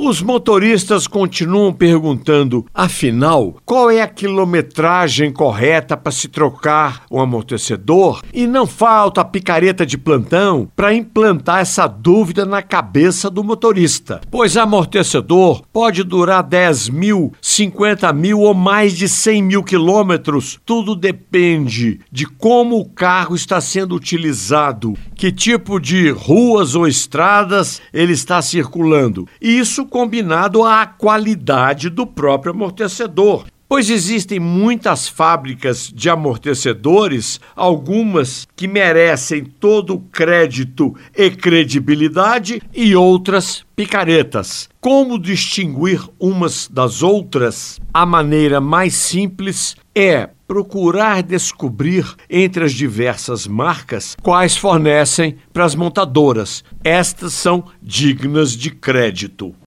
Os motoristas continuam perguntando, afinal, qual é a quilometragem correta para se trocar o amortecedor? E não falta a picareta de plantão para implantar essa dúvida na cabeça do motorista. Pois amortecedor pode durar 10 mil, 50 mil ou mais de 100 mil quilômetros. Tudo depende de como o carro está sendo utilizado, que tipo de ruas ou estradas ele está circulando. Isso combinado à qualidade do próprio amortecedor. Pois existem muitas fábricas de amortecedores, algumas que merecem todo o crédito e credibilidade, e outras picaretas. Como distinguir umas das outras? A maneira mais simples é procurar descobrir entre as diversas marcas quais fornecem para as montadoras. Estas são dignas de crédito.